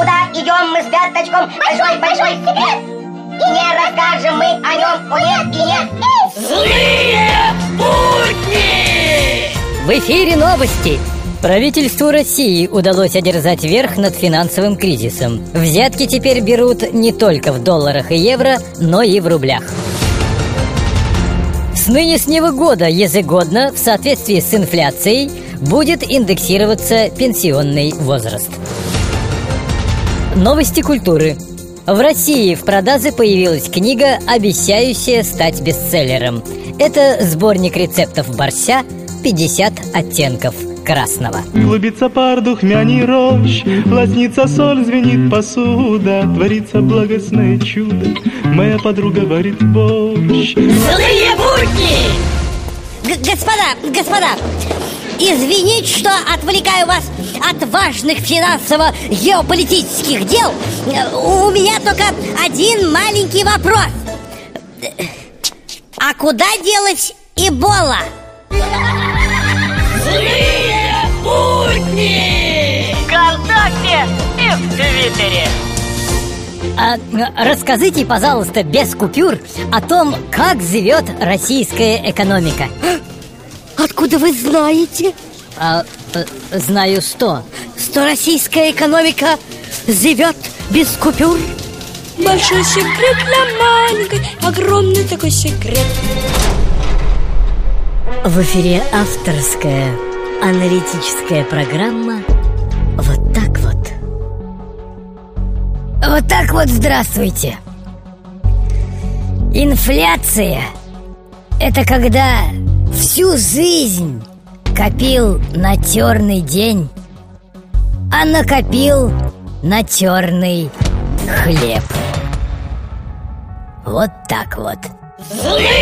Куда идем мы с Бяточком? Большой-большой секрет! И не расскажем мы о нем, о нет и нет Злые будни! В эфире новости! Правительству России удалось одержать верх над финансовым кризисом. Взятки теперь берут не только в долларах и евро, но и в рублях. С нынешнего года ежегодно, в соответствии с инфляцией, будет индексироваться пенсионный возраст. Новости культуры. В России в продаже появилась книга, обещающая стать бестселлером. Это сборник рецептов борща «50 оттенков красного». Клубится пар духмяний рощ, Лоснится соль, звенит посуда, Творится благостное чудо, Моя подруга варит борщ. Злые будни! Г- господа, господа, извините, что отвлекаю вас от важных финансово-геополитических дел. У меня только один маленький вопрос. А куда делась Эбола? Злые будни! ВКонтакте и в Твиттере. А, расскажите, пожалуйста, без купюр о том, как живет российская экономика. Откуда вы знаете, А, э, знаю что. что российская экономика живет без купюр? Большой секрет для маленькой, огромный такой секрет. В эфире авторская аналитическая программа «Вот так вот». Вот так вот здравствуйте. Инфляция – это когда всю жизнь копил на черный день, а накопил на черный хлеб. Вот так вот. Злые